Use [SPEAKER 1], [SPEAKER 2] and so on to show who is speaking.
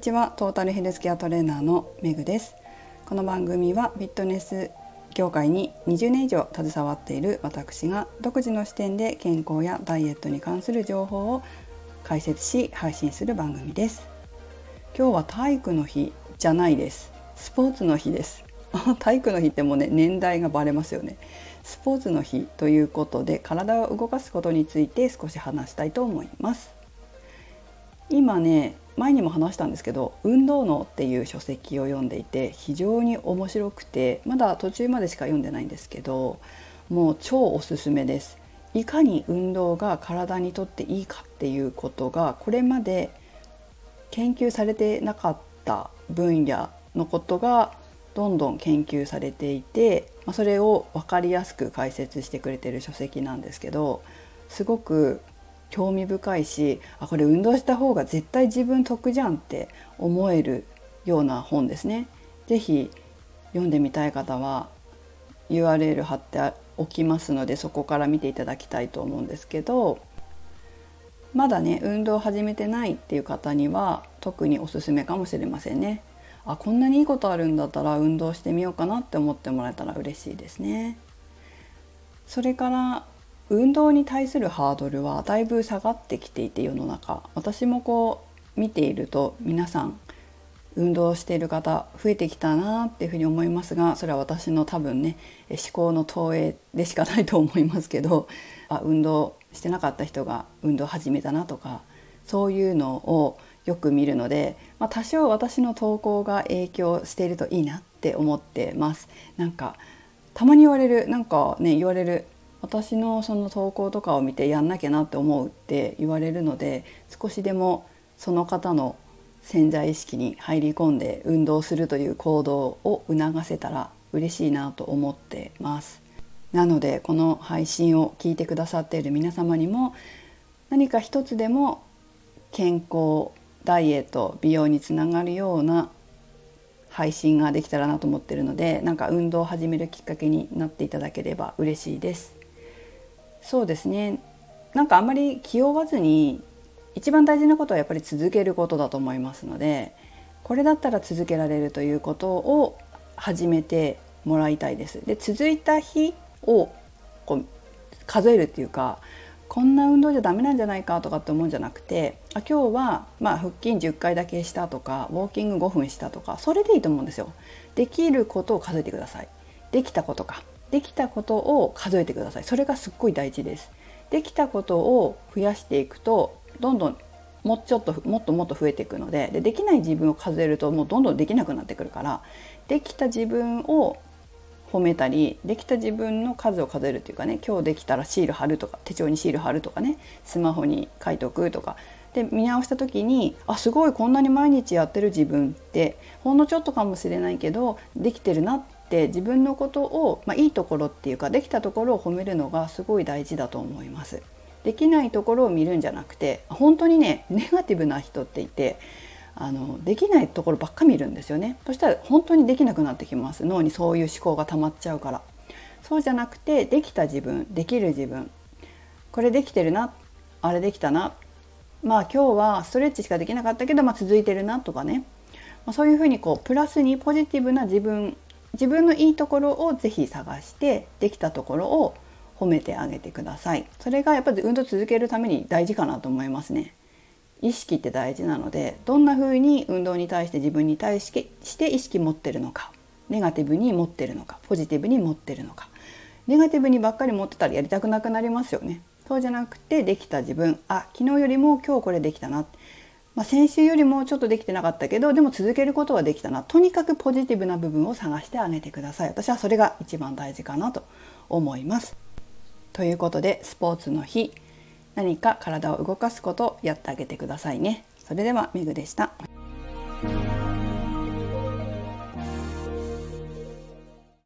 [SPEAKER 1] ちは。トータルヘルスケアトレーナーのめぐです。この番組はフィットネス業界に20年以上携わっている私が独自の視点で健康やダイエットに関する情報を解説し配信する番組です。今日は体育の日じゃないです。スポーツの日です。体育の日ってもうね年代がバレますよね。スポーツの日ということで体を動かすことについて少し話したいと思います。今ね前にも話したんですけど「運動脳」っていう書籍を読んでいて非常に面白くてまだ途中までしか読んでないんですけどもう超おすすめです。いかに運動が体にとっていいかっていうことがこれまで研究されてなかった分野のことがどんどん研究されていてそれを分かりやすく解説してくれてる書籍なんですけどすごく興味深いしあこれ運動した方が絶対自分得じゃんって思えるような本ですね。是非読んでみたい方は URL 貼っておきますのでそこから見ていただきたいと思うんですけどまだね運動を始めてないっていう方には特におすすめかもしれませんね。あこんなにいいことあるんだったら運動してみようかなって思ってもらえたら嬉しいですね。それから運動に対するハードルはだいぶ下がってきていて世の中私もこう見ていると皆さん運動している方増えてきたなっていうふうに思いますがそれは私の多分ね思考の投影でしかないと思いますけどあ運動してなかった人が運動始めたなとかそういうのをよく見るので、まあ、多少私の投稿が影響しているといいなって思ってます。なんかたまに言われるなんかね言われる私のその投稿とかを見てやんなきゃなって思うって言われるので少しでもその方の潜在意識に入り込んで運動するという行動を促せたら嬉しいなと思ってます。なのでこの配信を聞いてくださっている皆様にも何か一つでも健康ダイエット美容につながるような配信ができたらなと思ってるのでなんか運動を始めるきっかけになっていただければ嬉しいです。そうですねなんかあんまり気負わずに一番大事なことはやっぱり続けることだと思いますのでこれだったら続けられるということを始めてもらいたいです。で続いた日をこう数えるっていうかこんな運動じゃダメなんじゃないかとかって思うんじゃなくてあ今日はまあ腹筋10回だけしたとかウォーキング5分したとかそれでいいと思うんですよ。できることを数えてください。できたことかできたことを数えてください。それがすっごい大事です。できたことを増やしていくとどんどんもうちょっともっともっと増えていくのででできない自分を数えるともうどんどんできなくなってくるからできた自分を褒めたりできた自分の数を数えるっていうかね今日できたらシール貼るとか手帳にシール貼るとかねスマホに書いておくとか。で見直した時にあすごいこんなに毎日やってる自分ってほんのちょっとかもしれないけどできてるなってって自分のことを、まあ、いいところっていうかできたところを褒めるのがすごい大事だと思います。できないところを見るんじゃなくて本当にねネガティブな人っていてあのできないところばっか見るんですよね。そしたら本当にできなくなってきます。脳にそういう思考が溜まっちゃうから。そうじゃなくてできた自分できる自分。これできてるなあれできたな。まあ今日はストレッチしかできなかったけど、まあ、続いてるなとかね、まあ、そういうふうにこうプラスにポジティブな自分自分のいいところをぜひ探してできたところを褒めてあげてください。それがやっぱり運動続けるために大事かなと思いますね。意識って大事なのでどんな風に運動に対して自分に対して意識持ってるのかネガティブに持ってるのかポジティブに持ってるのかネガティブにばっかり持ってたらやりたくなくなりますよね。そうじゃなくてできた自分あ昨日よりも今日これできたな。まあ、先週よりもちょっとできてなかったけどでも続けることはできたな。とにかくポジティブな部分を探してあげてください。私はそれが一番大事かなと思います。ということでスポーツの日。何か体を動かすことをやってあげてくださいね。それではめぐでした。